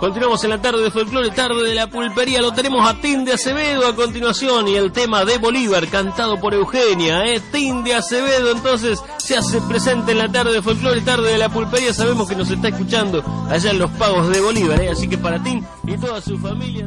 Continuamos en la tarde de folclore, tarde de la pulpería. Lo tenemos a Tim de Acevedo a continuación y el tema de Bolívar cantado por Eugenia. ¿eh? Tim de Acevedo entonces se hace presente en la tarde de folclore, tarde de la pulpería. Sabemos que nos está escuchando allá en los pagos de Bolívar. ¿eh? Así que para Tim y toda su familia.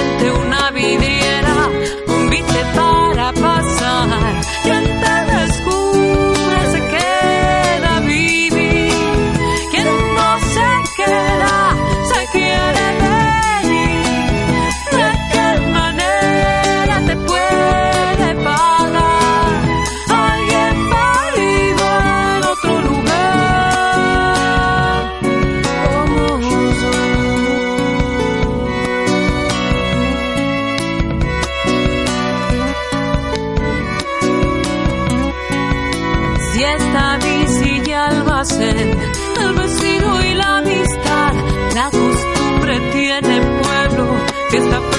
vecino y la amistad. La costumbre tiene pueblo, y carnaval.